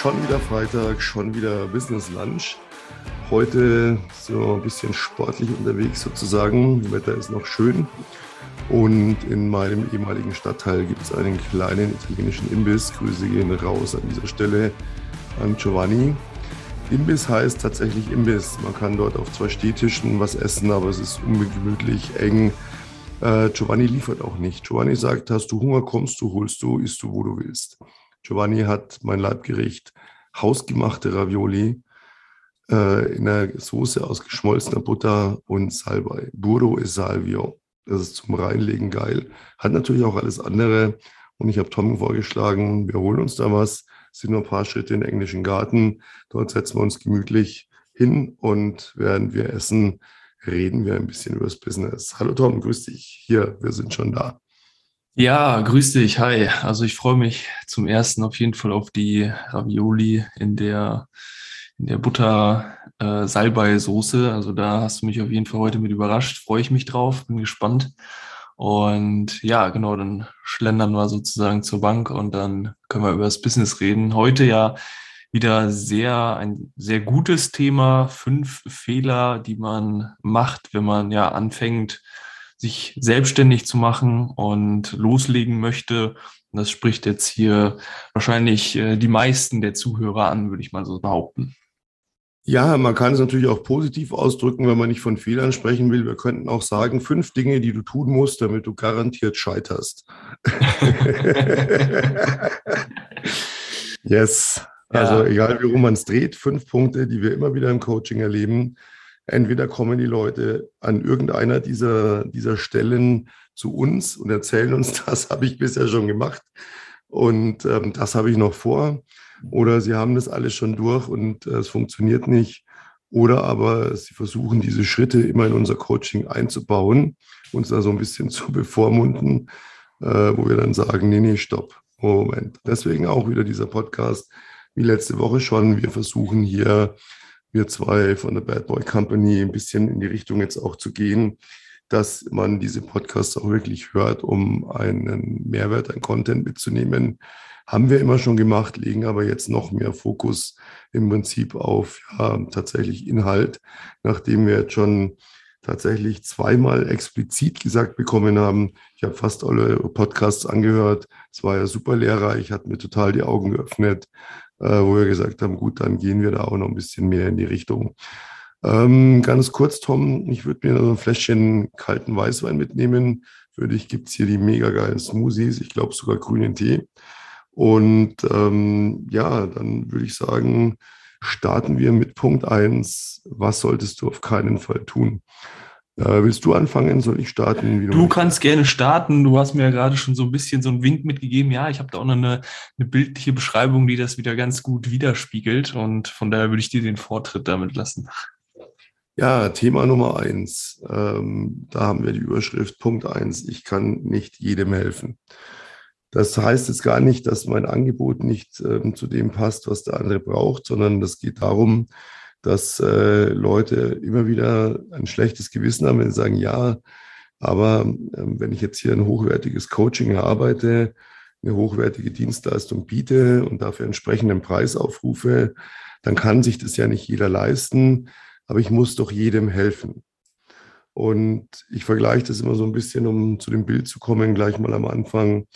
Schon wieder Freitag, schon wieder Business Lunch. Heute so ein bisschen sportlich unterwegs sozusagen. Das Wetter ist noch schön. Und in meinem ehemaligen Stadtteil gibt es einen kleinen italienischen Imbiss. Grüße gehen raus an dieser Stelle an Giovanni. Imbiss heißt tatsächlich Imbiss. Man kann dort auf zwei Stehtischen was essen, aber es ist ungemütlich, eng. Äh, Giovanni liefert auch nicht. Giovanni sagt, hast du Hunger, kommst du, holst du, isst du, wo du willst. Giovanni hat mein Leibgericht hausgemachte Ravioli äh, in einer Soße aus geschmolzener Butter und Salbei. Burro e Salvio. Das ist zum Reinlegen geil. Hat natürlich auch alles andere. Und ich habe Tom vorgeschlagen, wir holen uns da was sind nur ein paar Schritte in den englischen Garten. Dort setzen wir uns gemütlich hin und während wir essen, reden wir ein bisschen über das Business. Hallo Tom, grüß dich. Hier, wir sind schon da. Ja, grüß dich. Hi. Also ich freue mich zum ersten auf jeden Fall auf die Ravioli in der in der Butter äh, Salbei Soße. Also da hast du mich auf jeden Fall heute mit überrascht. Freue ich mich drauf, bin gespannt. Und ja, genau, dann schlendern wir sozusagen zur Bank und dann können wir über das Business reden. Heute ja wieder sehr, ein sehr gutes Thema. Fünf Fehler, die man macht, wenn man ja anfängt, sich selbstständig zu machen und loslegen möchte. Und das spricht jetzt hier wahrscheinlich äh, die meisten der Zuhörer an, würde ich mal so behaupten. Ja, man kann es natürlich auch positiv ausdrücken, wenn man nicht von Fehlern sprechen will. Wir könnten auch sagen, fünf Dinge, die du tun musst, damit du garantiert scheiterst. yes. Also ja. egal, wie rum man es dreht, fünf Punkte, die wir immer wieder im Coaching erleben. Entweder kommen die Leute an irgendeiner dieser, dieser Stellen zu uns und erzählen uns, das habe ich bisher schon gemacht und ähm, das habe ich noch vor oder sie haben das alles schon durch und äh, es funktioniert nicht. Oder aber sie versuchen, diese Schritte immer in unser Coaching einzubauen, uns da so ein bisschen zu bevormunden, äh, wo wir dann sagen, nee, nee, stopp, Moment. Deswegen auch wieder dieser Podcast, wie letzte Woche schon. Wir versuchen hier, wir zwei von der Bad Boy Company, ein bisschen in die Richtung jetzt auch zu gehen, dass man diese Podcasts auch wirklich hört, um einen Mehrwert, ein Content mitzunehmen, haben wir immer schon gemacht, legen aber jetzt noch mehr Fokus im Prinzip auf ja, tatsächlich Inhalt, nachdem wir jetzt schon tatsächlich zweimal explizit gesagt bekommen haben, ich habe fast alle Podcasts angehört, es war ja super lehrreich, hat mir total die Augen geöffnet, wo wir gesagt haben, gut, dann gehen wir da auch noch ein bisschen mehr in die Richtung. Ähm, ganz kurz, Tom, ich würde mir so ein Fläschchen kalten Weißwein mitnehmen. Für dich gibt es hier die mega geilen Smoothies, ich glaube sogar grünen Tee. Und ähm, ja, dann würde ich sagen, starten wir mit Punkt 1. Was solltest du auf keinen Fall tun? Willst du anfangen? Soll ich starten? du, du kannst gerne starten. Du hast mir ja gerade schon so ein bisschen so einen Wink mitgegeben. Ja, ich habe da auch noch eine, eine bildliche Beschreibung, die das wieder ganz gut widerspiegelt. Und von daher würde ich dir den Vortritt damit lassen. Ja, Thema Nummer eins. Ähm, da haben wir die Überschrift Punkt eins. Ich kann nicht jedem helfen. Das heißt jetzt gar nicht, dass mein Angebot nicht ähm, zu dem passt, was der andere braucht, sondern das geht darum, dass äh, Leute immer wieder ein schlechtes Gewissen haben, wenn sie sagen, ja, aber ähm, wenn ich jetzt hier ein hochwertiges Coaching erarbeite, eine hochwertige Dienstleistung biete und dafür entsprechenden Preis aufrufe, dann kann sich das ja nicht jeder leisten, aber ich muss doch jedem helfen. Und ich vergleiche das immer so ein bisschen, um zu dem Bild zu kommen, gleich mal am Anfang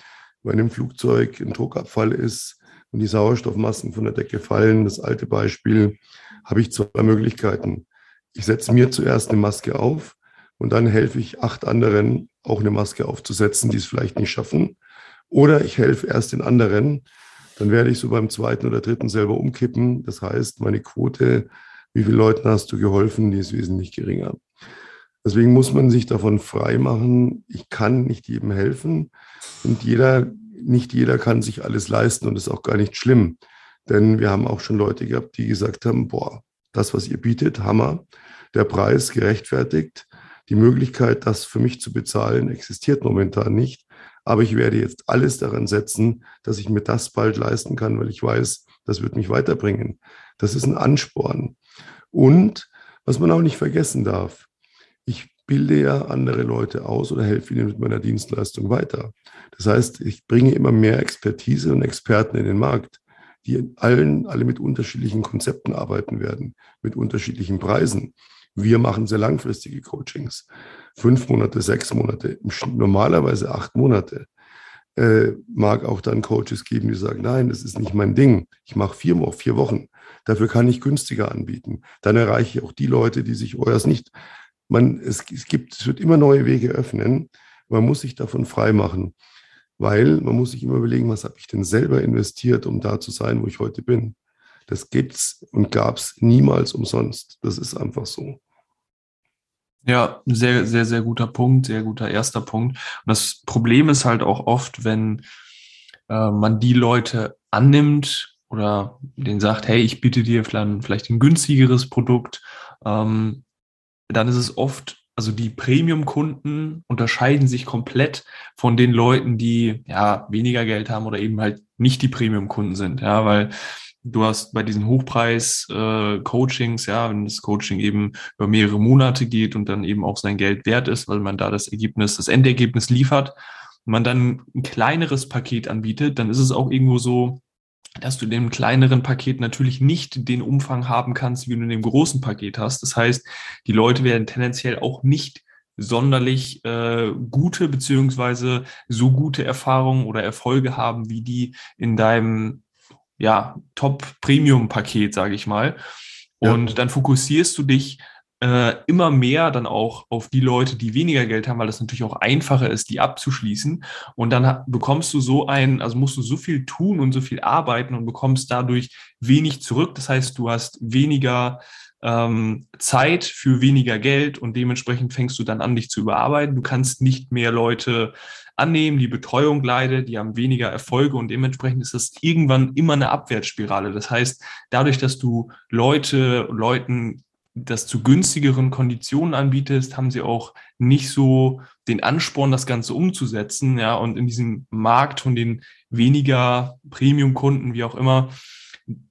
wenn im Flugzeug ein Druckabfall ist und die Sauerstoffmasken von der Decke fallen, das alte Beispiel, habe ich zwei Möglichkeiten. Ich setze mir zuerst eine Maske auf und dann helfe ich acht anderen, auch eine Maske aufzusetzen, die es vielleicht nicht schaffen. Oder ich helfe erst den anderen, dann werde ich so beim zweiten oder dritten selber umkippen. Das heißt, meine Quote, wie viele Leuten hast du geholfen, die ist wesentlich geringer. Deswegen muss man sich davon frei machen, ich kann nicht jedem helfen und jeder, nicht jeder kann sich alles leisten und ist auch gar nicht schlimm. Denn wir haben auch schon Leute gehabt, die gesagt haben, boah, das, was ihr bietet, Hammer, der Preis gerechtfertigt, die Möglichkeit, das für mich zu bezahlen, existiert momentan nicht. Aber ich werde jetzt alles daran setzen, dass ich mir das bald leisten kann, weil ich weiß, das wird mich weiterbringen. Das ist ein Ansporn. Und was man auch nicht vergessen darf, ich bilde ja andere Leute aus oder helfe ihnen mit meiner Dienstleistung weiter. Das heißt, ich bringe immer mehr Expertise und Experten in den Markt. Die allen, alle mit unterschiedlichen Konzepten arbeiten werden, mit unterschiedlichen Preisen. Wir machen sehr langfristige Coachings. Fünf Monate, sechs Monate, normalerweise acht Monate. Äh, mag auch dann Coaches geben, die sagen, nein, das ist nicht mein Ding. Ich mache vier, vier Wochen. Dafür kann ich günstiger anbieten. Dann erreiche ich auch die Leute, die sich euers nicht. Man, es, es gibt, es wird immer neue Wege öffnen. Man muss sich davon frei machen, weil man muss sich immer überlegen, was habe ich denn selber investiert, um da zu sein, wo ich heute bin. Das gibt's und gab's niemals umsonst. Das ist einfach so. Ja, sehr, sehr, sehr guter Punkt, sehr guter erster Punkt. Und das Problem ist halt auch oft, wenn äh, man die Leute annimmt oder denen sagt, hey, ich biete dir vielleicht, vielleicht ein günstigeres Produkt, ähm, dann ist es oft, also die Premium-Kunden unterscheiden sich komplett von den Leuten, die ja weniger Geld haben oder eben halt nicht die Premium-Kunden sind. Ja, weil Du hast bei diesen Hochpreis-Coachings, äh, ja, wenn das Coaching eben über mehrere Monate geht und dann eben auch sein Geld wert ist, weil man da das Ergebnis, das Endergebnis liefert, und man dann ein kleineres Paket anbietet, dann ist es auch irgendwo so, dass du in dem kleineren Paket natürlich nicht den Umfang haben kannst, wie du in dem großen Paket hast. Das heißt, die Leute werden tendenziell auch nicht sonderlich äh, gute beziehungsweise so gute Erfahrungen oder Erfolge haben, wie die in deinem ja, Top-Premium-Paket, sage ich mal. Und ja. dann fokussierst du dich äh, immer mehr dann auch auf die Leute, die weniger Geld haben, weil das natürlich auch einfacher ist, die abzuschließen. Und dann bekommst du so ein, also musst du so viel tun und so viel arbeiten und bekommst dadurch wenig zurück. Das heißt, du hast weniger ähm, Zeit für weniger Geld und dementsprechend fängst du dann an, dich zu überarbeiten. Du kannst nicht mehr Leute annehmen, die Betreuung leidet, die haben weniger Erfolge und dementsprechend ist das irgendwann immer eine Abwärtsspirale. Das heißt, dadurch, dass du Leute, Leuten das zu günstigeren Konditionen anbietest, haben sie auch nicht so den Ansporn, das Ganze umzusetzen. Ja, und in diesem Markt von den weniger Premium-Kunden, wie auch immer,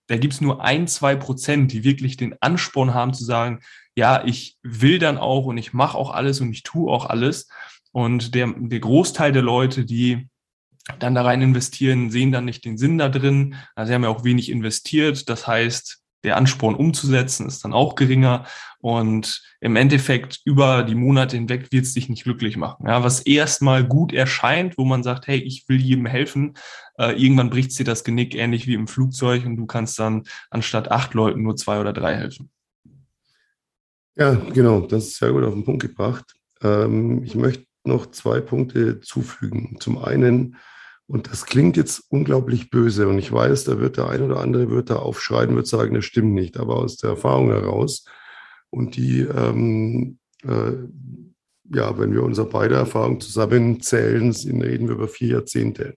da gibt es nur ein, zwei Prozent, die wirklich den Ansporn haben zu sagen, ja, ich will dann auch und ich mache auch alles und ich tue auch alles. Und der, der Großteil der Leute, die dann da rein investieren, sehen dann nicht den Sinn da drin. Also sie haben ja auch wenig investiert. Das heißt, der Ansporn umzusetzen ist dann auch geringer. Und im Endeffekt über die Monate hinweg wird es dich nicht glücklich machen. Ja, was erstmal gut erscheint, wo man sagt, hey, ich will jedem helfen, äh, irgendwann bricht dir das Genick, ähnlich wie im Flugzeug, und du kannst dann anstatt acht Leuten nur zwei oder drei helfen. Ja, genau, das ist sehr gut auf den Punkt gebracht. Ähm, ich möchte noch zwei Punkte zufügen. Zum einen, und das klingt jetzt unglaublich böse, und ich weiß, da wird der ein oder andere wird da aufschreien, wird sagen, das stimmt nicht, aber aus der Erfahrung heraus und die, ähm, äh, ja, wenn wir unsere beide Erfahrungen zusammenzählen, reden wir über vier Jahrzehnte.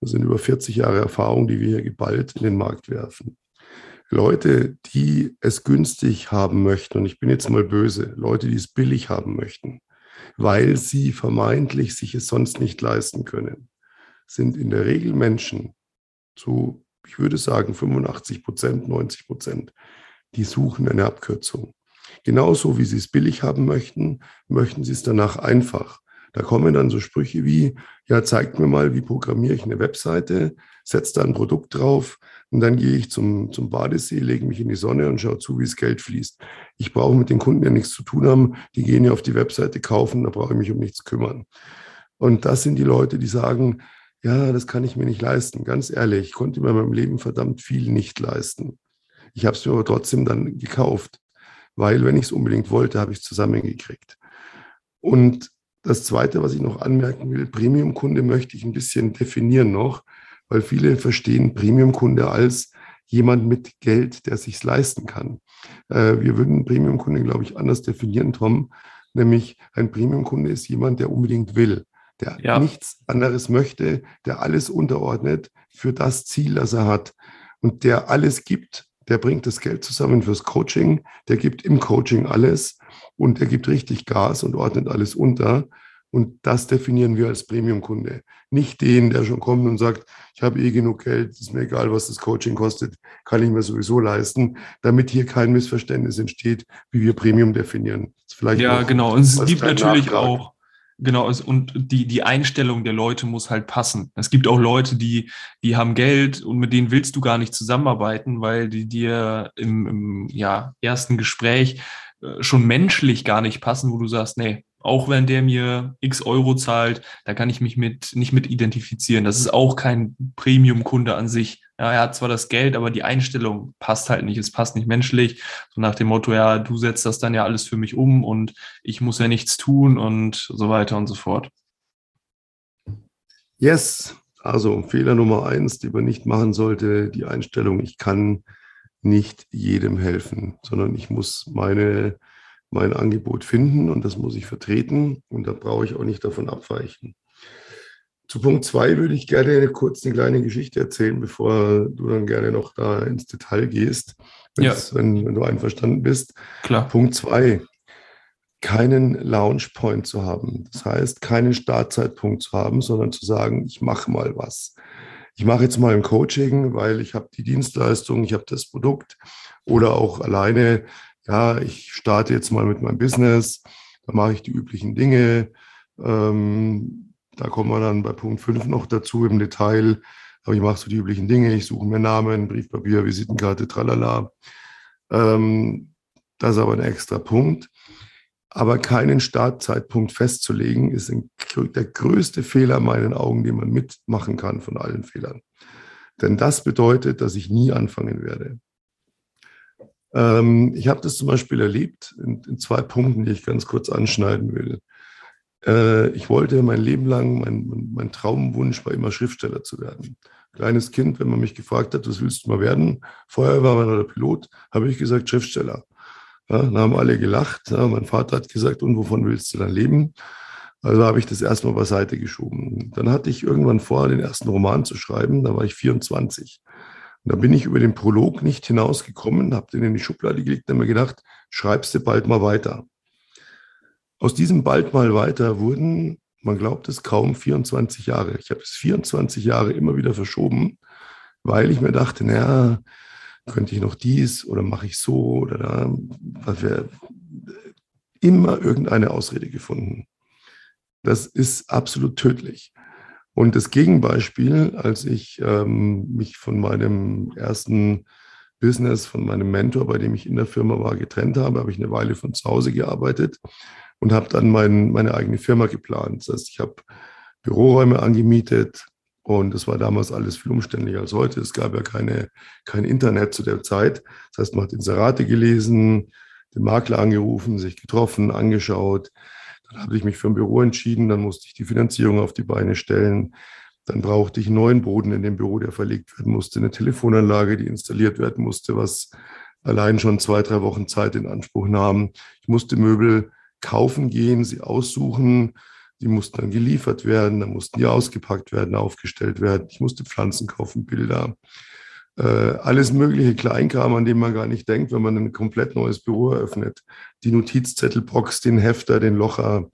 Das sind über 40 Jahre Erfahrung, die wir hier geballt in den Markt werfen. Leute, die es günstig haben möchten, und ich bin jetzt mal böse, Leute, die es billig haben möchten, weil sie vermeintlich sich es sonst nicht leisten können, sind in der Regel Menschen zu, ich würde sagen, 85 Prozent, 90 Prozent, die suchen eine Abkürzung. Genauso wie sie es billig haben möchten, möchten sie es danach einfach. Da kommen dann so Sprüche wie, ja, zeigt mir mal, wie programmiere ich eine Webseite, setzt da ein Produkt drauf und dann gehe ich zum, zum Badesee, lege mich in die Sonne und schaue zu, wie das Geld fließt. Ich brauche mit den Kunden ja nichts zu tun haben, die gehen ja auf die Webseite kaufen, da brauche ich mich um nichts kümmern. Und das sind die Leute, die sagen, ja, das kann ich mir nicht leisten. Ganz ehrlich, ich konnte mir in meinem Leben verdammt viel nicht leisten. Ich habe es mir aber trotzdem dann gekauft, weil wenn ich es unbedingt wollte, habe ich es zusammengekriegt. Und das Zweite, was ich noch anmerken will, Premium-Kunde möchte ich ein bisschen definieren noch, weil viele verstehen Premium-Kunde als jemand mit Geld, der sich leisten kann. Äh, wir würden Premium-Kunde, glaube ich, anders definieren, Tom. Nämlich ein Premium-Kunde ist jemand, der unbedingt will, der ja. nichts anderes möchte, der alles unterordnet für das Ziel, das er hat und der alles gibt. Der bringt das Geld zusammen fürs Coaching, der gibt im Coaching alles und er gibt richtig Gas und ordnet alles unter. Und das definieren wir als Premium-Kunde. Nicht den, der schon kommt und sagt, ich habe eh genug Geld, ist mir egal, was das Coaching kostet, kann ich mir sowieso leisten, damit hier kein Missverständnis entsteht, wie wir Premium definieren. ja, genau. Und es gibt natürlich Nachtrag. auch Genau, und die, die Einstellung der Leute muss halt passen. Es gibt auch Leute, die, die haben Geld und mit denen willst du gar nicht zusammenarbeiten, weil die dir im, im ja, ersten Gespräch äh, schon menschlich gar nicht passen, wo du sagst, nee, auch wenn der mir x Euro zahlt, da kann ich mich mit, nicht mit identifizieren. Das ist auch kein Premium-Kunde an sich. Ja, er hat zwar das Geld, aber die Einstellung passt halt nicht. Es passt nicht menschlich. So nach dem Motto, ja, du setzt das dann ja alles für mich um und ich muss ja nichts tun und so weiter und so fort. Yes, also Fehler Nummer eins, die man nicht machen sollte, die Einstellung, ich kann nicht jedem helfen, sondern ich muss meine mein Angebot finden und das muss ich vertreten und da brauche ich auch nicht davon abweichen. Zu Punkt zwei würde ich gerne kurz eine kleine Geschichte erzählen, bevor du dann gerne noch da ins Detail gehst, ja. wenn, wenn, du einverstanden bist. Klar. Punkt zwei, keinen Launch Point zu haben. Das heißt, keinen Startzeitpunkt zu haben, sondern zu sagen, ich mache mal was. Ich mache jetzt mal ein Coaching, weil ich habe die Dienstleistung, ich habe das Produkt oder auch alleine ja, ich starte jetzt mal mit meinem Business, da mache ich die üblichen Dinge. Ähm, da kommen wir dann bei Punkt 5 noch dazu im Detail. Aber ich mache so die üblichen Dinge, ich suche mir Namen, Briefpapier, Visitenkarte, tralala. Ähm, das ist aber ein extra Punkt. Aber keinen Startzeitpunkt festzulegen, ist ein, der größte Fehler in meinen Augen, den man mitmachen kann von allen Fehlern. Denn das bedeutet, dass ich nie anfangen werde. Ähm, ich habe das zum Beispiel erlebt in, in, zwei Punkten, die ich ganz kurz anschneiden will. Äh, ich wollte mein Leben lang, mein, mein, Traumwunsch war immer Schriftsteller zu werden. Kleines Kind, wenn man mich gefragt hat, was willst du mal werden? Feuerwehrmann oder Pilot, habe ich gesagt Schriftsteller. Ja, dann haben alle gelacht. Ja, mein Vater hat gesagt, und wovon willst du dann leben? Also habe ich das erstmal beiseite geschoben. Dann hatte ich irgendwann vor, den ersten Roman zu schreiben. Da war ich 24. Und da bin ich über den Prolog nicht hinausgekommen, habe den in die Schublade gelegt und mir gedacht, schreibst du bald mal weiter. Aus diesem bald mal weiter wurden, man glaubt es kaum, 24 Jahre. Ich habe es 24 Jahre immer wieder verschoben, weil ich mir dachte, naja, könnte ich noch dies oder mache ich so oder da. Was immer irgendeine Ausrede gefunden. Das ist absolut tödlich. Und das Gegenbeispiel, als ich ähm, mich von meinem ersten Business, von meinem Mentor, bei dem ich in der Firma war, getrennt habe, habe ich eine Weile von zu Hause gearbeitet und habe dann mein, meine eigene Firma geplant. Das heißt, ich habe Büroräume angemietet und das war damals alles viel umständlicher als heute. Es gab ja keine, kein Internet zu der Zeit. Das heißt, man hat Inserate gelesen, den Makler angerufen, sich getroffen, angeschaut, dann habe ich mich für ein Büro entschieden, dann musste ich die Finanzierung auf die Beine stellen. Dann brauchte ich einen neuen Boden in dem Büro, der verlegt werden musste, eine Telefonanlage, die installiert werden musste, was allein schon zwei, drei Wochen Zeit in Anspruch nahm. Ich musste Möbel kaufen gehen, sie aussuchen. Die mussten dann geliefert werden, dann mussten die ausgepackt werden, aufgestellt werden. Ich musste Pflanzen kaufen, Bilder. Äh, alles mögliche Kleinkram, an dem man gar nicht denkt, wenn man ein komplett neues Büro eröffnet. Die Notizzettelbox, den Hefter, den Locher,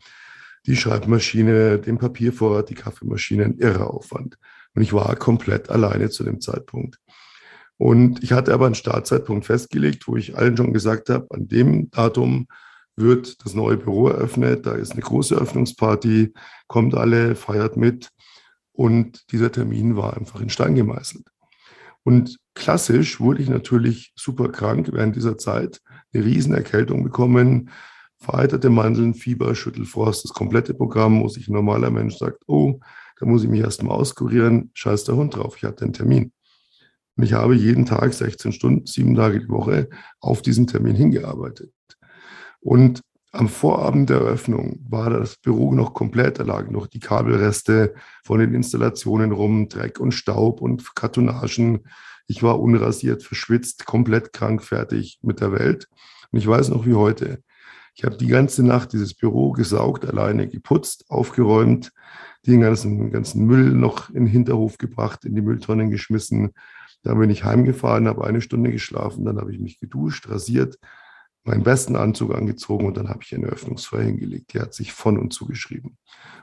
die Schreibmaschine, den Papiervorrat, die Kaffeemaschine, ein irrer Aufwand. Und ich war komplett alleine zu dem Zeitpunkt. Und ich hatte aber einen Startzeitpunkt festgelegt, wo ich allen schon gesagt habe, an dem Datum wird das neue Büro eröffnet, da ist eine große Öffnungsparty, kommt alle, feiert mit. Und dieser Termin war einfach in Stein gemeißelt. Und klassisch wurde ich natürlich super krank während dieser Zeit, eine Riesenerkältung bekommen, vereiterte Mandeln, Fieber, Schüttelfrost, das komplette Programm, wo sich ein normaler Mensch sagt, oh, da muss ich mich erstmal auskurieren, scheiß der Hund drauf, ich hatte einen Termin. Und ich habe jeden Tag 16 Stunden, sieben Tage die Woche auf diesen Termin hingearbeitet. Und am Vorabend der Eröffnung war das Büro noch komplett, da lagen noch die Kabelreste von den Installationen rum, Dreck und Staub und Kartonagen. Ich war unrasiert, verschwitzt, komplett krank, fertig mit der Welt. Und ich weiß noch wie heute. Ich habe die ganze Nacht dieses Büro gesaugt, alleine geputzt, aufgeräumt, den ganzen, ganzen Müll noch in den Hinterhof gebracht, in die Mülltonnen geschmissen. Dann bin ich heimgefahren, habe eine Stunde geschlafen, dann habe ich mich geduscht, rasiert, meinen besten Anzug angezogen und dann habe ich eine Öffnungsfeier hingelegt. Die hat sich von und zugeschrieben.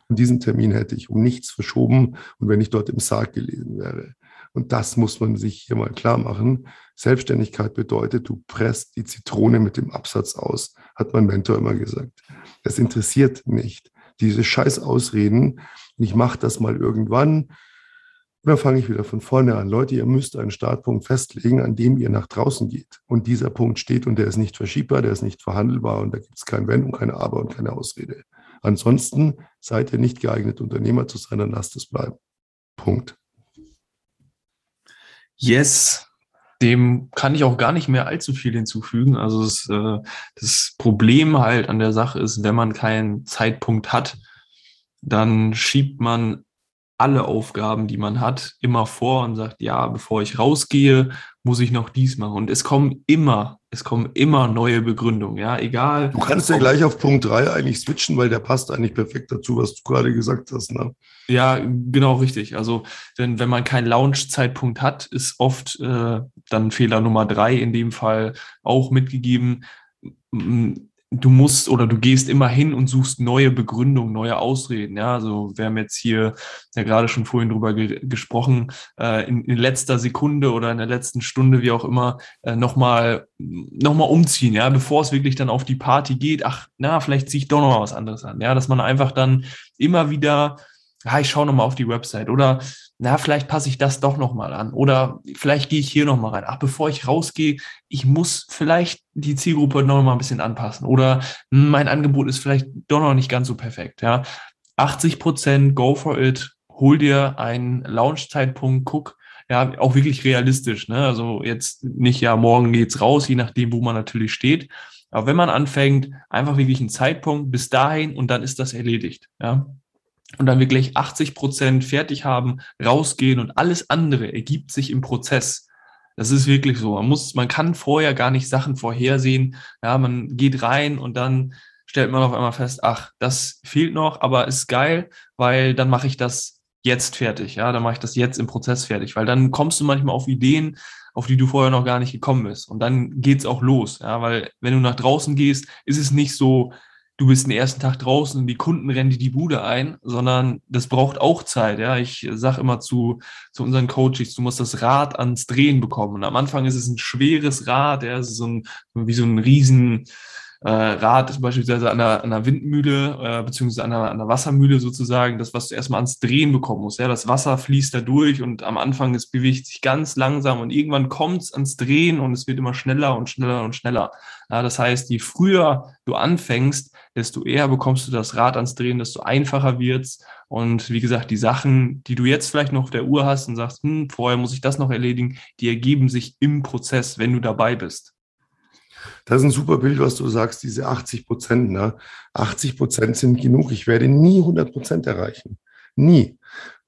Und diesen Termin hätte ich um nichts verschoben und wenn ich dort im Sarg gelesen wäre. Und das muss man sich hier mal klar machen. Selbstständigkeit bedeutet, du presst die Zitrone mit dem Absatz aus, hat mein Mentor immer gesagt. Es interessiert nicht, diese scheiß Ausreden, ich mache das mal irgendwann. Dann fange ich wieder von vorne an. Leute, ihr müsst einen Startpunkt festlegen, an dem ihr nach draußen geht. Und dieser Punkt steht und der ist nicht verschiebbar, der ist nicht verhandelbar und da gibt es kein Wenn und keine Aber und keine Ausrede. Ansonsten seid ihr nicht geeignet, Unternehmer zu sein, dann lasst es bleiben. Punkt. Yes, dem kann ich auch gar nicht mehr allzu viel hinzufügen. Also das, äh, das Problem halt an der Sache ist, wenn man keinen Zeitpunkt hat, dann schiebt man alle Aufgaben, die man hat, immer vor und sagt, ja, bevor ich rausgehe, muss ich noch dies machen. Und es kommen immer, es kommen immer neue Begründungen, ja, egal. Du kannst ja gleich auf Punkt 3 eigentlich switchen, weil der passt eigentlich perfekt dazu, was du gerade gesagt hast. Ne? Ja, genau richtig. Also wenn, wenn man keinen Launch-Zeitpunkt hat, ist oft äh, dann Fehler Nummer drei in dem Fall auch mitgegeben du musst oder du gehst immer hin und suchst neue Begründungen, neue Ausreden. Ja, also wir haben jetzt hier ja gerade schon vorhin drüber ge gesprochen, äh, in, in, letzter Sekunde oder in der letzten Stunde, wie auch immer, äh, nochmal noch mal umziehen, ja, bevor es wirklich dann auf die Party geht. Ach, na, vielleicht ziehe ich doch noch mal was anderes an. Ja, dass man einfach dann immer wieder ja, ich schaue nochmal auf die Website oder na, vielleicht passe ich das doch nochmal an oder vielleicht gehe ich hier nochmal rein. Ach, bevor ich rausgehe, ich muss vielleicht die Zielgruppe nochmal ein bisschen anpassen oder hm, mein Angebot ist vielleicht doch noch nicht ganz so perfekt. Ja, 80 Prozent, go for it, hol dir einen Launch-Zeitpunkt, guck, ja, auch wirklich realistisch. Ne? Also jetzt nicht, ja, morgen geht's raus, je nachdem, wo man natürlich steht. Aber wenn man anfängt, einfach wirklich einen Zeitpunkt bis dahin und dann ist das erledigt. Ja und dann wirklich 80 Prozent fertig haben, rausgehen und alles andere ergibt sich im Prozess. Das ist wirklich so. Man muss, man kann vorher gar nicht Sachen vorhersehen. Ja, man geht rein und dann stellt man auf einmal fest, ach, das fehlt noch, aber ist geil, weil dann mache ich das jetzt fertig. Ja, dann mache ich das jetzt im Prozess fertig, weil dann kommst du manchmal auf Ideen, auf die du vorher noch gar nicht gekommen bist. Und dann geht's auch los. Ja, weil wenn du nach draußen gehst, ist es nicht so, du bist den ersten Tag draußen und die Kunden rennen dir die Bude ein, sondern das braucht auch Zeit. Ja, ich sage immer zu, zu unseren Coaches, du musst das Rad ans Drehen bekommen. Und am Anfang ist es ein schweres Rad, ja, es ist so ein, wie so ein riesen, äh, Rad beispielsweise an einer, an einer Windmühle äh, beziehungsweise an einer, an einer Wassermühle sozusagen, das, was du erstmal ans Drehen bekommen musst. Ja? Das Wasser fließt da durch und am Anfang es bewegt sich ganz langsam und irgendwann kommt es ans Drehen und es wird immer schneller und schneller und schneller. Ja, das heißt, je früher du anfängst, desto eher bekommst du das Rad ans Drehen, desto einfacher wird's. Und wie gesagt, die Sachen, die du jetzt vielleicht noch auf der Uhr hast und sagst, hm, vorher muss ich das noch erledigen, die ergeben sich im Prozess, wenn du dabei bist. Das ist ein super Bild, was du sagst, diese 80 Prozent. Ne? 80 Prozent sind genug. Ich werde nie 100 Prozent erreichen. Nie.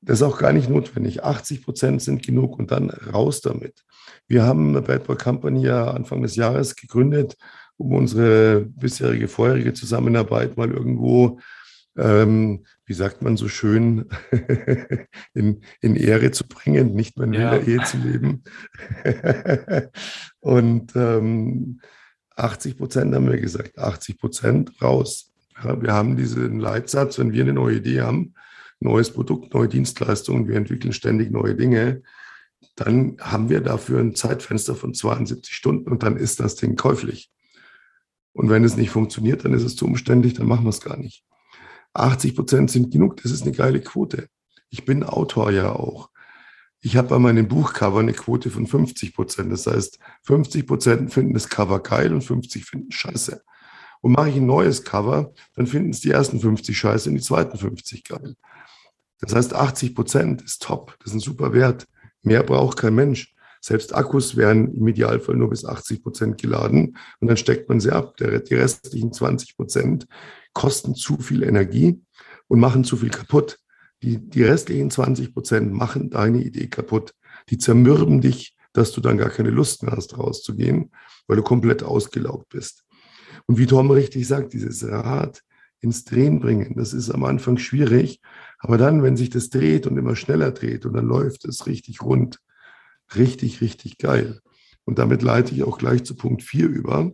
Das ist auch gar nicht notwendig. 80 Prozent sind genug und dann raus damit. Wir haben Bad Boy Company ja Anfang des Jahres gegründet, um unsere bisherige, vorherige Zusammenarbeit mal irgendwo, ähm, wie sagt man so schön, in, in Ehre zu bringen, nicht mehr in ja. Ehe zu leben. und ähm, 80 Prozent haben wir gesagt, 80 Prozent raus. Ja, wir haben diesen Leitsatz, wenn wir eine neue Idee haben, neues Produkt, neue Dienstleistungen, wir entwickeln ständig neue Dinge, dann haben wir dafür ein Zeitfenster von 72 Stunden und dann ist das Ding käuflich. Und wenn es nicht funktioniert, dann ist es zu umständlich, dann machen wir es gar nicht. 80 Prozent sind genug, das ist eine geile Quote. Ich bin Autor ja auch. Ich habe bei meinem Buchcover eine Quote von 50 Prozent. Das heißt, 50 Prozent finden das Cover geil und 50 finden scheiße. Und mache ich ein neues Cover, dann finden es die ersten 50 scheiße und die zweiten 50 geil. Das heißt, 80 Prozent ist top. Das ist ein super Wert. Mehr braucht kein Mensch. Selbst Akkus werden im Idealfall nur bis 80 Prozent geladen und dann steckt man sie ab. Die restlichen 20 Prozent kosten zu viel Energie und machen zu viel kaputt. Die, die restlichen 20 Prozent machen deine Idee kaputt. Die zermürben dich, dass du dann gar keine Lust mehr hast, rauszugehen, weil du komplett ausgelaugt bist. Und wie Tom richtig sagt, dieses Rad ins Drehen bringen, das ist am Anfang schwierig. Aber dann, wenn sich das dreht und immer schneller dreht und dann läuft es richtig rund, richtig, richtig geil. Und damit leite ich auch gleich zu Punkt 4 über.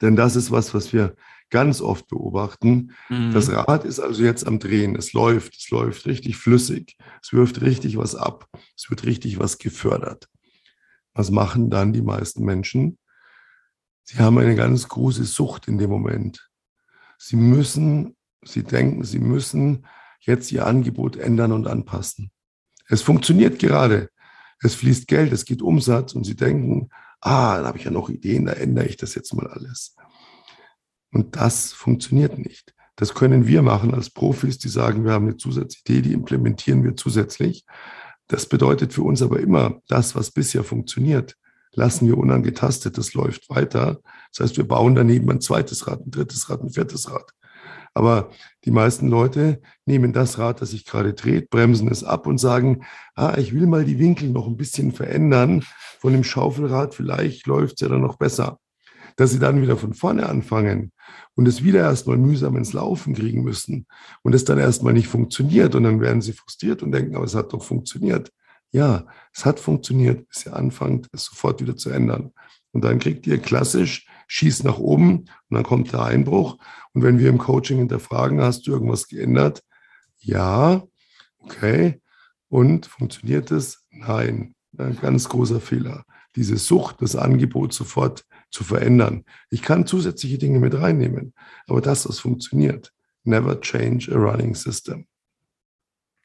Denn das ist was, was wir ganz oft beobachten. Mhm. Das Rad ist also jetzt am Drehen. Es läuft, es läuft richtig flüssig. Es wirft richtig was ab. Es wird richtig was gefördert. Was machen dann die meisten Menschen? Sie haben eine ganz große Sucht in dem Moment. Sie müssen Sie denken, Sie müssen jetzt Ihr Angebot ändern und anpassen. Es funktioniert gerade. Es fließt Geld, es geht Umsatz und Sie denken, ah, dann habe ich ja noch Ideen, da ändere ich das jetzt mal alles. Und das funktioniert nicht. Das können wir machen als Profis, die sagen, wir haben eine Zusatzidee, die implementieren wir zusätzlich. Das bedeutet für uns aber immer, das, was bisher funktioniert, lassen wir unangetastet, das läuft weiter. Das heißt, wir bauen daneben ein zweites Rad, ein drittes Rad, ein viertes Rad. Aber die meisten Leute nehmen das Rad, das sich gerade dreht, bremsen es ab und sagen, ah, ich will mal die Winkel noch ein bisschen verändern von dem Schaufelrad, vielleicht läuft es ja dann noch besser. Dass sie dann wieder von vorne anfangen und es wieder erstmal mühsam ins Laufen kriegen müssen und es dann erstmal nicht funktioniert und dann werden sie frustriert und denken, aber es hat doch funktioniert. Ja, es hat funktioniert, bis ihr anfangt, es sofort wieder zu ändern. Und dann kriegt ihr klassisch schießt nach oben und dann kommt der Einbruch. Und wenn wir im Coaching hinterfragen, hast du irgendwas geändert? Ja, okay. Und funktioniert es? Nein. Ein ganz großer Fehler. Diese Sucht, das Angebot sofort zu verändern. Ich kann zusätzliche Dinge mit reinnehmen, aber das, was funktioniert. Never change a running system.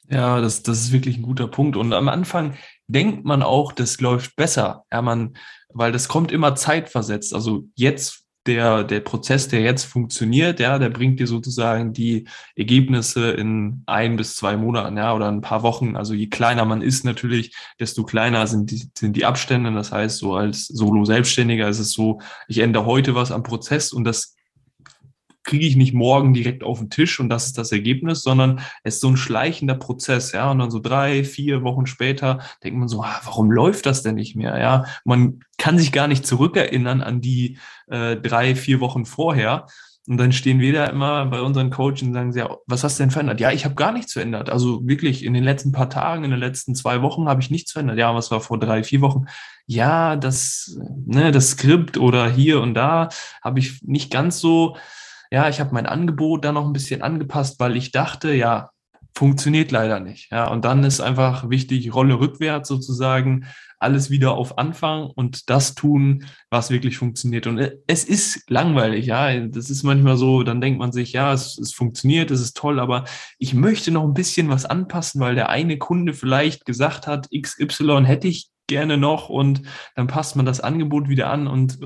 Ja, das, das ist wirklich ein guter Punkt. Und am Anfang denkt man auch, das läuft besser. Ja, man, weil das kommt immer zeitversetzt. Also jetzt der, der Prozess, der jetzt funktioniert, ja, der bringt dir sozusagen die Ergebnisse in ein bis zwei Monaten, ja, oder ein paar Wochen. Also je kleiner man ist natürlich, desto kleiner sind die, sind die Abstände. Das heißt, so als Solo-Selbstständiger ist es so, ich ändere heute was am Prozess und das kriege ich nicht morgen direkt auf den Tisch und das ist das Ergebnis, sondern es ist so ein schleichender Prozess, ja. Und dann so drei, vier Wochen später denkt man so, ah, warum läuft das denn nicht mehr? Ja, man kann sich gar nicht zurückerinnern an die äh, drei, vier Wochen vorher. Und dann stehen wir da immer bei unseren Coaches und sagen ja, was hast du denn verändert? Ja, ich habe gar nichts verändert. Also wirklich in den letzten paar Tagen, in den letzten zwei Wochen habe ich nichts verändert. Ja, was war vor drei, vier Wochen? Ja, das, ne, das Skript oder hier und da habe ich nicht ganz so ja, ich habe mein Angebot da noch ein bisschen angepasst, weil ich dachte, ja, funktioniert leider nicht. Ja, und dann ist einfach wichtig, Rolle rückwärts sozusagen, alles wieder auf Anfang und das tun, was wirklich funktioniert. Und es ist langweilig, ja. Das ist manchmal so, dann denkt man sich, ja, es, es funktioniert, es ist toll, aber ich möchte noch ein bisschen was anpassen, weil der eine Kunde vielleicht gesagt hat, XY hätte ich gerne noch und dann passt man das Angebot wieder an und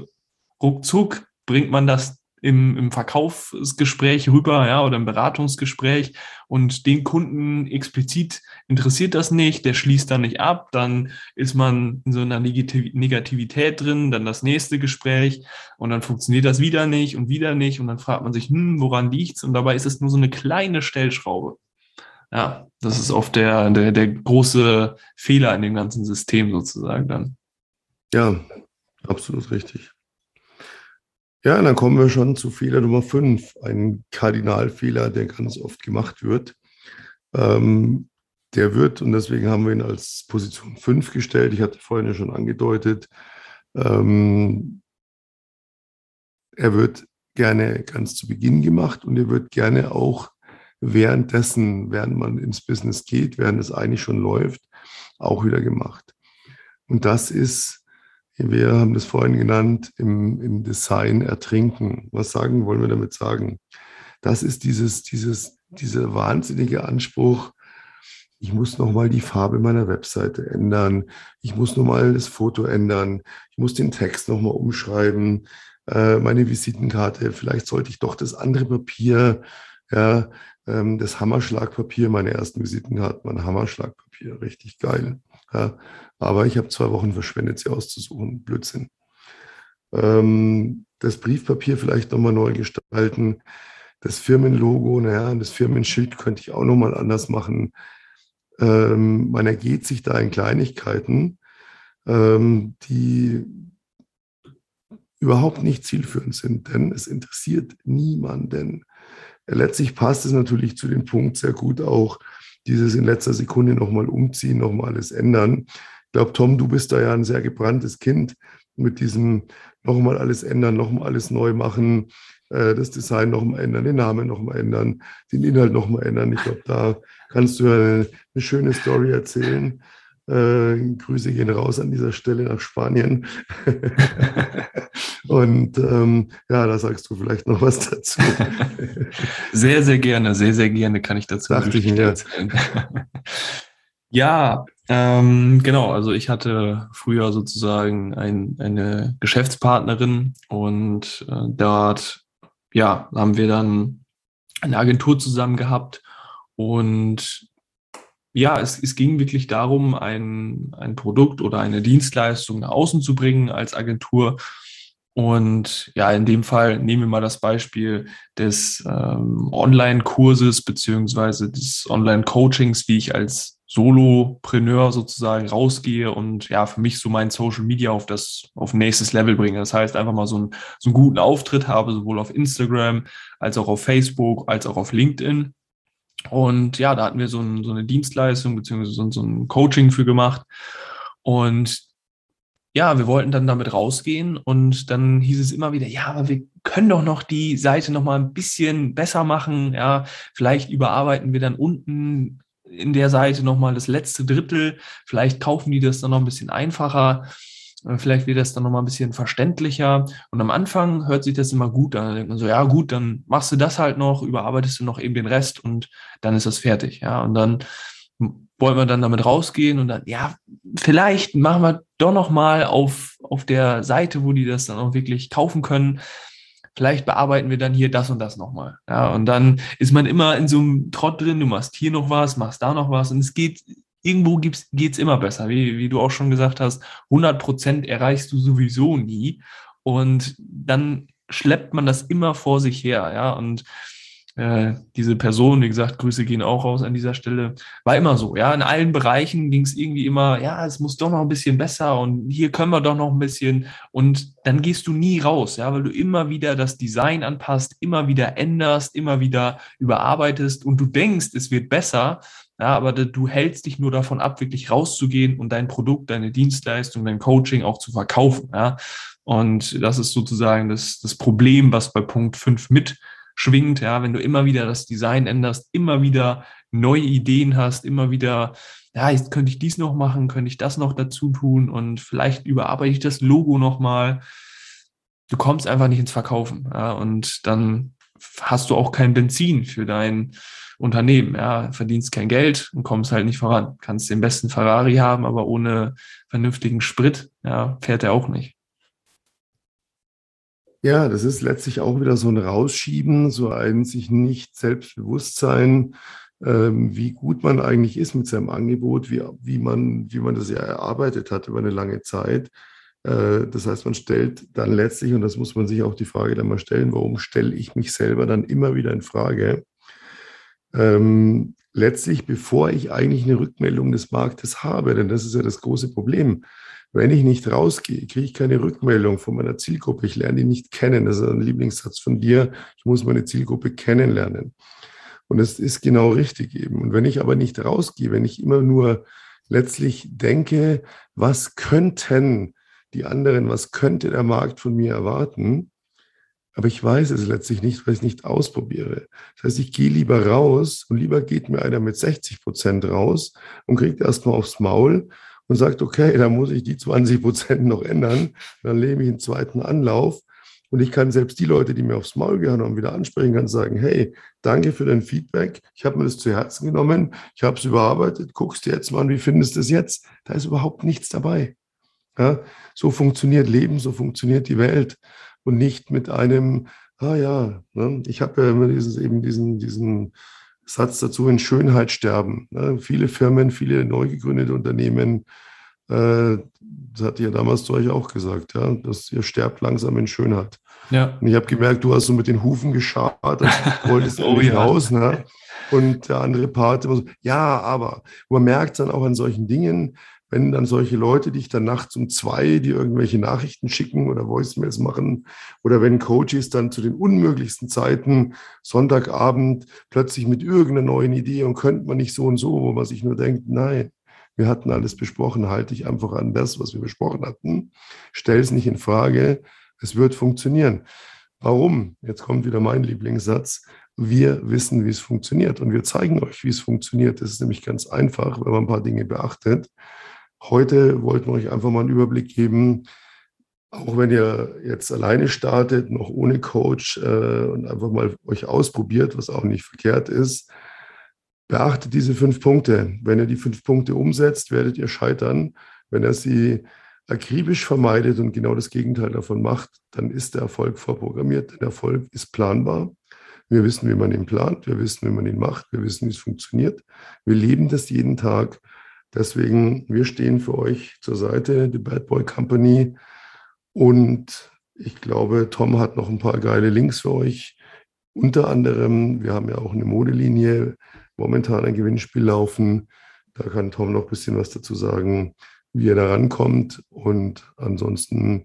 ruckzuck bringt man das im, im Verkaufsgespräch rüber, ja, oder im Beratungsgespräch und den Kunden explizit interessiert das nicht, der schließt dann nicht ab, dann ist man in so einer Negativität drin, dann das nächste Gespräch und dann funktioniert das wieder nicht und wieder nicht und dann fragt man sich, hm, woran liegt's? Und dabei ist es nur so eine kleine Stellschraube. Ja, das ist oft der, der, der große Fehler in dem ganzen System sozusagen dann. Ja, absolut richtig. Ja, dann kommen wir schon zu Fehler Nummer 5, ein Kardinalfehler, der ganz oft gemacht wird. Ähm, der wird, und deswegen haben wir ihn als Position 5 gestellt, ich hatte vorhin ja schon angedeutet, ähm, er wird gerne ganz zu Beginn gemacht und er wird gerne auch währenddessen, während man ins Business geht, während es eigentlich schon läuft, auch wieder gemacht. Und das ist wir haben das vorhin genannt, im, im Design ertrinken. Was sagen wollen wir damit sagen? Das ist dieses, dieses, dieser wahnsinnige Anspruch, ich muss nochmal die Farbe meiner Webseite ändern, ich muss nochmal das Foto ändern, ich muss den Text nochmal umschreiben, äh, meine Visitenkarte, vielleicht sollte ich doch das andere Papier, ja, ähm, das Hammerschlagpapier, meine ersten Visitenkarten, mein Hammerschlagpapier, richtig geil. Ja, aber ich habe zwei Wochen verschwendet, sie auszusuchen. Blödsinn. Ähm, das Briefpapier vielleicht nochmal neu gestalten. Das Firmenlogo, naja, das Firmenschild könnte ich auch nochmal anders machen. Ähm, man ergeht sich da in Kleinigkeiten, ähm, die überhaupt nicht zielführend sind, denn es interessiert niemanden. Letztlich passt es natürlich zu dem Punkt sehr gut auch, dieses in letzter Sekunde nochmal umziehen, nochmal alles ändern. Ich glaube, Tom, du bist da ja ein sehr gebranntes Kind mit diesem nochmal alles ändern, nochmal alles neu machen, äh, das Design nochmal ändern, den Namen nochmal ändern, den Inhalt nochmal ändern. Ich glaube, da kannst du ja eine, eine schöne Story erzählen. Äh, Grüße gehen raus an dieser Stelle nach Spanien. Und ähm, ja, da sagst du vielleicht noch was dazu. sehr, sehr gerne, sehr, sehr gerne kann ich dazu Dachte ich mir. Ja, ähm, genau. Also ich hatte früher sozusagen ein, eine Geschäftspartnerin und äh, dort, ja, haben wir dann eine Agentur zusammen gehabt und ja, es, es ging wirklich darum, ein, ein Produkt oder eine Dienstleistung nach außen zu bringen als Agentur. Und ja, in dem Fall nehmen wir mal das Beispiel des ähm, Online-Kurses beziehungsweise des Online-Coachings, wie ich als Solopreneur sozusagen rausgehe und ja, für mich so mein Social Media auf das, auf nächstes Level bringe. Das heißt, einfach mal so, einen so einen guten Auftritt habe, sowohl auf Instagram als auch auf Facebook, als auch auf LinkedIn. Und ja, da hatten wir so, ein, so eine Dienstleistung beziehungsweise so, so ein Coaching für gemacht. Und ja, wir wollten dann damit rausgehen und dann hieß es immer wieder, ja, aber wir können doch noch die Seite noch mal ein bisschen besser machen. Ja, vielleicht überarbeiten wir dann unten in der Seite noch mal das letzte Drittel. Vielleicht kaufen die das dann noch ein bisschen einfacher. Äh, vielleicht wird das dann nochmal ein bisschen verständlicher. Und am Anfang hört sich das immer gut an. Dann denkt man so, ja gut, dann machst du das halt noch, überarbeitest du noch eben den Rest und dann ist das fertig. Ja, und dann wollen wir dann damit rausgehen und dann, ja, vielleicht machen wir doch nochmal auf, auf der Seite, wo die das dann auch wirklich kaufen können. Vielleicht bearbeiten wir dann hier das und das nochmal. Ja, und dann ist man immer in so einem Trott drin, du machst hier noch was, machst da noch was und es geht irgendwo geht es immer besser. Wie, wie du auch schon gesagt hast, 100 Prozent erreichst du sowieso nie. Und dann schleppt man das immer vor sich her. Ja, und äh, diese Person, wie gesagt, Grüße gehen auch raus an dieser Stelle, war immer so. Ja, in allen Bereichen ging es irgendwie immer, ja, es muss doch noch ein bisschen besser und hier können wir doch noch ein bisschen. Und dann gehst du nie raus, ja, weil du immer wieder das Design anpasst, immer wieder änderst, immer wieder überarbeitest und du denkst, es wird besser. Ja, aber du hältst dich nur davon ab, wirklich rauszugehen und dein Produkt, deine Dienstleistung, dein Coaching auch zu verkaufen. Ja. Und das ist sozusagen das, das Problem, was bei Punkt 5 mitschwingt. Ja, wenn du immer wieder das Design änderst, immer wieder neue Ideen hast, immer wieder, ja, jetzt könnte ich dies noch machen, könnte ich das noch dazu tun und vielleicht überarbeite ich das Logo nochmal. Du kommst einfach nicht ins Verkaufen. Ja, und dann hast du auch kein Benzin für dein Unternehmen. Ja, verdienst kein Geld und kommst halt nicht voran. Kannst den besten Ferrari haben, aber ohne vernünftigen Sprit, ja, fährt er auch nicht. Ja, das ist letztlich auch wieder so ein Rausschieben, so ein sich nicht selbstbewusst sein, ähm, wie gut man eigentlich ist mit seinem Angebot, wie, wie, man, wie man das ja erarbeitet hat über eine lange Zeit. Äh, das heißt, man stellt dann letztlich, und das muss man sich auch die Frage dann mal stellen, warum stelle ich mich selber dann immer wieder in Frage? Ähm, letztlich, bevor ich eigentlich eine Rückmeldung des Marktes habe. Denn das ist ja das große Problem. Wenn ich nicht rausgehe, kriege ich keine Rückmeldung von meiner Zielgruppe. Ich lerne die nicht kennen. Das ist ein Lieblingssatz von dir. Ich muss meine Zielgruppe kennenlernen. Und das ist genau richtig eben. Und wenn ich aber nicht rausgehe, wenn ich immer nur letztlich denke, was könnten die anderen, was könnte der Markt von mir erwarten, aber ich weiß es letztlich nicht, weil ich es nicht ausprobiere. Das heißt, ich gehe lieber raus und lieber geht mir einer mit 60 Prozent raus und kriegt erstmal aufs Maul und sagt, okay, da muss ich die 20 Prozent noch ändern. Dann nehme ich einen zweiten Anlauf und ich kann selbst die Leute, die mir aufs Maul gehauen haben, wieder ansprechen, kann sagen, hey, danke für dein Feedback. Ich habe mir das zu Herzen genommen. Ich habe es überarbeitet. Guckst dir jetzt mal an, wie findest du es jetzt? Da ist überhaupt nichts dabei. Ja, so funktioniert Leben, so funktioniert die Welt und nicht mit einem, ah ja, ne? ich habe ja immer dieses, eben diesen, diesen Satz dazu, in Schönheit sterben. Ne? Viele Firmen, viele neu gegründete Unternehmen, äh, das hat ihr damals zu euch auch gesagt, ja, dass ihr sterbt langsam in Schönheit. Ja. Und ich habe gemerkt, du hast so mit den Hufen geschart, wolltest oh, ja. raus. Ne? Und der andere Part immer so, ja, aber man merkt dann auch an solchen Dingen, wenn dann solche Leute dich dann nachts um zwei, die irgendwelche Nachrichten schicken oder Voicemails machen, oder wenn Coaches dann zu den unmöglichsten Zeiten Sonntagabend plötzlich mit irgendeiner neuen Idee und könnte man nicht so und so, wo man sich nur denkt, nein, wir hatten alles besprochen, halte ich einfach an das, was wir besprochen hatten, stell es nicht in Frage, es wird funktionieren. Warum? Jetzt kommt wieder mein Lieblingssatz. Wir wissen, wie es funktioniert und wir zeigen euch, wie es funktioniert. Das ist nämlich ganz einfach, wenn man ein paar Dinge beachtet. Heute wollten wir euch einfach mal einen Überblick geben, auch wenn ihr jetzt alleine startet, noch ohne Coach äh, und einfach mal euch ausprobiert, was auch nicht verkehrt ist, beachtet diese fünf Punkte. Wenn ihr die fünf Punkte umsetzt, werdet ihr scheitern. Wenn ihr sie akribisch vermeidet und genau das Gegenteil davon macht, dann ist der Erfolg vorprogrammiert. Der Erfolg ist planbar. Wir wissen, wie man ihn plant, wir wissen, wie man ihn macht, wir wissen, wie es funktioniert. Wir leben das jeden Tag. Deswegen, wir stehen für euch zur Seite, die Bad Boy Company. Und ich glaube, Tom hat noch ein paar geile Links für euch. Unter anderem, wir haben ja auch eine Modelinie, momentan ein Gewinnspiel laufen. Da kann Tom noch ein bisschen was dazu sagen, wie er da rankommt. Und ansonsten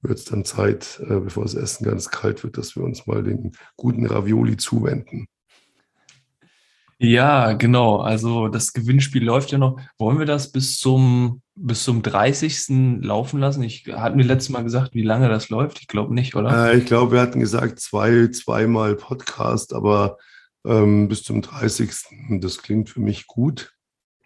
wird es dann Zeit, äh, bevor das Essen ganz kalt wird, dass wir uns mal den guten Ravioli zuwenden. Ja, genau. Also das Gewinnspiel läuft ja noch. Wollen wir das bis zum, bis zum 30. laufen lassen? Ich hatte mir letztes Mal gesagt, wie lange das läuft. Ich glaube nicht, oder? Äh, ich glaube, wir hatten gesagt, zwei, zweimal Podcast, aber ähm, bis zum 30. Das klingt für mich gut.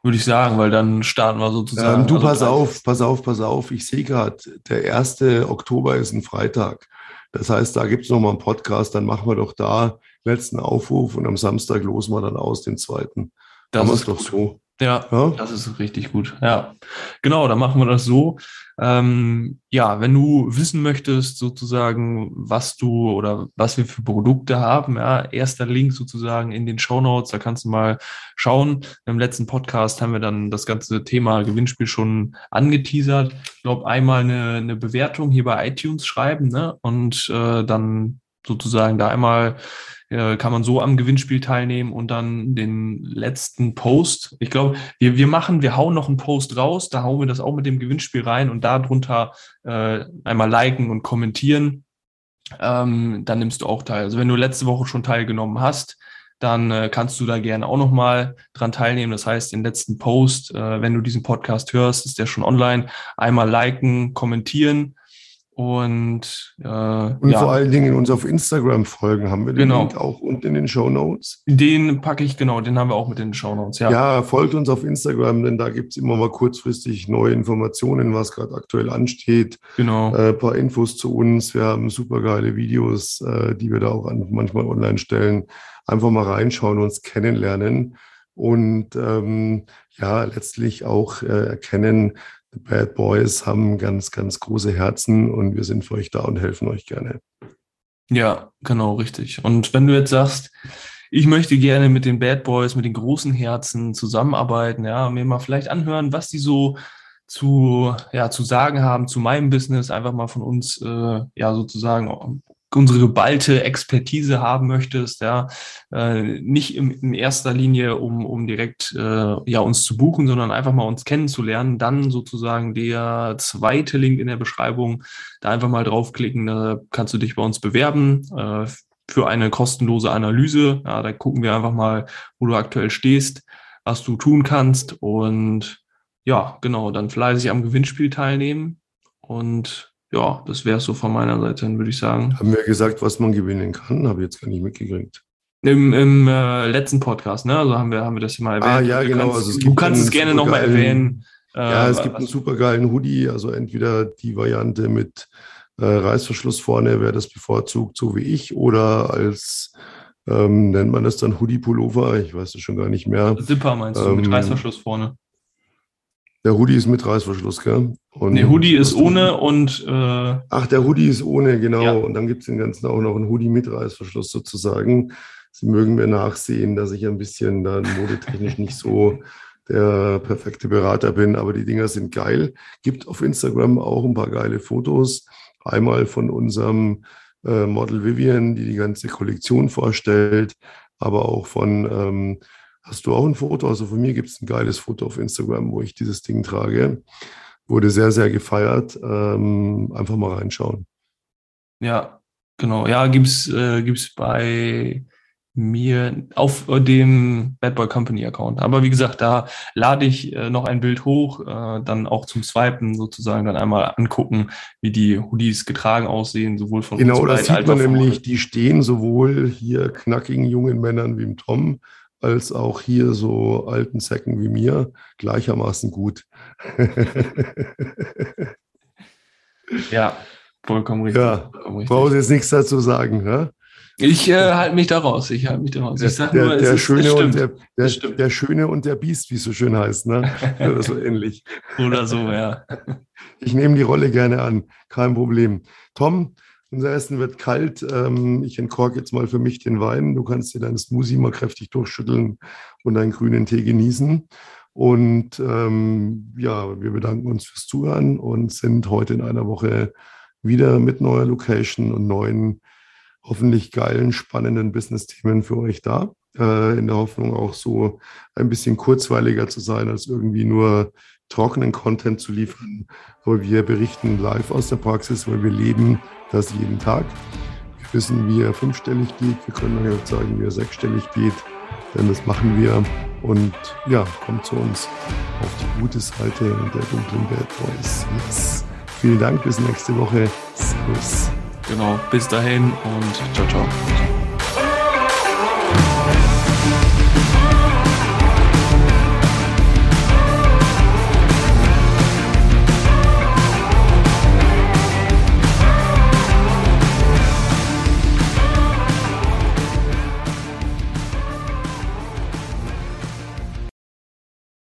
Würde ich sagen, weil dann starten wir sozusagen. Ähm, du, also pass 30. auf, pass auf, pass auf. Ich sehe gerade, der 1. Oktober ist ein Freitag. Das heißt, da gibt es nochmal einen Podcast, dann machen wir doch da letzten Aufruf und am Samstag losen wir dann aus den zweiten. Das ist doch so. Ja, ja, das ist richtig gut. Ja, genau, dann machen wir das so. Ähm, ja, wenn du wissen möchtest, sozusagen, was du oder was wir für Produkte haben, ja, erster Link sozusagen in den Show Notes, da kannst du mal schauen. Im letzten Podcast haben wir dann das ganze Thema Gewinnspiel schon angeteasert. Ich glaube, einmal eine, eine Bewertung hier bei iTunes schreiben ne? und äh, dann sozusagen da einmal äh, kann man so am Gewinnspiel teilnehmen und dann den letzten Post. Ich glaube, wir, wir machen, wir hauen noch einen Post raus, da hauen wir das auch mit dem Gewinnspiel rein und darunter äh, einmal liken und kommentieren. Ähm, dann nimmst du auch teil. Also wenn du letzte Woche schon teilgenommen hast, dann äh, kannst du da gerne auch nochmal dran teilnehmen. Das heißt, den letzten Post, äh, wenn du diesen Podcast hörst, ist der schon online. Einmal liken, kommentieren und, äh, und ja. vor allen Dingen uns auf Instagram folgen. Haben wir den genau. Link auch unten in den Show Notes? Den packe ich, genau, den haben wir auch mit in den Show Notes. Ja. ja, folgt uns auf Instagram, denn da gibt es immer mal kurzfristig neue Informationen, was gerade aktuell ansteht. Genau. Ein äh, paar Infos zu uns. Wir haben super geile Videos, äh, die wir da auch an, manchmal online stellen. Einfach mal reinschauen, uns kennenlernen und ähm, ja, letztlich auch äh, erkennen, Bad Boys haben ganz, ganz große Herzen und wir sind für euch da und helfen euch gerne. Ja, genau, richtig. Und wenn du jetzt sagst, ich möchte gerne mit den Bad Boys, mit den großen Herzen zusammenarbeiten, ja, mir mal vielleicht anhören, was die so zu, ja, zu sagen haben zu meinem Business, einfach mal von uns, äh, ja, sozusagen unsere geballte Expertise haben möchtest, ja, äh, nicht im, in erster Linie, um, um direkt äh, ja uns zu buchen, sondern einfach mal uns kennenzulernen, dann sozusagen der zweite Link in der Beschreibung, da einfach mal draufklicken, da kannst du dich bei uns bewerben äh, für eine kostenlose Analyse. Ja, da gucken wir einfach mal, wo du aktuell stehst, was du tun kannst und ja, genau, dann fleißig am Gewinnspiel teilnehmen und ja, das wäre so von meiner Seite, würde ich sagen. Haben wir gesagt, was man gewinnen kann? Habe ich jetzt gar nicht mitgekriegt. Im, im äh, letzten Podcast, ne? Also haben wir, haben wir das hier mal erwähnt. Ah, ja, du genau. Kannst, also du kannst es gerne nochmal erwähnen. Äh, ja, es gibt einen supergeilen Hoodie, also entweder die Variante mit äh, Reißverschluss vorne, wer das bevorzugt, so wie ich, oder als ähm, nennt man das dann Hoodie-Pullover, ich weiß es schon gar nicht mehr. Zipper meinst du, ähm, mit Reißverschluss vorne. Der Hoodie ist mit Reißverschluss, gell? Und nee, Hoodie ist ohne und. Äh, Ach, der Hoodie ist ohne, genau. Ja. Und dann gibt es den ganzen auch noch einen Hoodie mit Reißverschluss sozusagen. Sie mögen mir nachsehen, dass ich ein bisschen dann modetechnisch nicht so der perfekte Berater bin, aber die Dinger sind geil. Gibt auf Instagram auch ein paar geile Fotos. Einmal von unserem äh, Model Vivian, die die ganze Kollektion vorstellt, aber auch von ähm, Hast du auch ein Foto? Also von mir gibt es ein geiles Foto auf Instagram, wo ich dieses Ding trage. Wurde sehr, sehr gefeiert. Ähm, einfach mal reinschauen. Ja, genau. Ja, gibt es äh, gibt's bei mir auf dem Bad Boy Company Account. Aber wie gesagt, da lade ich äh, noch ein Bild hoch, äh, dann auch zum Swipen sozusagen, dann einmal angucken, wie die Hoodies getragen aussehen, sowohl von Genau, das sieht man nämlich, die stehen sowohl hier knackigen jungen Männern wie im Tom, als auch hier so alten Säcken wie mir gleichermaßen gut. ja, vollkommen richtig. Ja, brauchst jetzt nichts dazu sagen. Ne? Ich äh, halte mich da raus. Ich halte mich da raus. Ich sag der, nur, der, ist, Schöne und der, der, der, Schöne und der Biest, wie es so schön heißt, ne? Oder so ähnlich. Oder so, ja. Ich nehme die Rolle gerne an, kein Problem. Tom, unser Essen wird kalt. Ähm, ich entkorke jetzt mal für mich den Wein. Du kannst dir deinen Smoothie mal kräftig durchschütteln und einen grünen Tee genießen. Und ähm, ja, wir bedanken uns fürs Zuhören und sind heute in einer Woche wieder mit neuer Location und neuen hoffentlich geilen, spannenden Business-Themen für euch da. Äh, in der Hoffnung auch so ein bisschen kurzweiliger zu sein, als irgendwie nur trockenen Content zu liefern, weil wir berichten live aus der Praxis, weil wir leben das jeden Tag. Wir wissen, wie er fünfstellig geht. Wir können euch sagen, wie er sechsstellig geht, denn das machen wir. Und ja, kommt zu uns auf die gute Seite der dunklen Bad Boys. Yes. Vielen Dank, bis nächste Woche. Servus. Genau, bis dahin und ciao, ciao.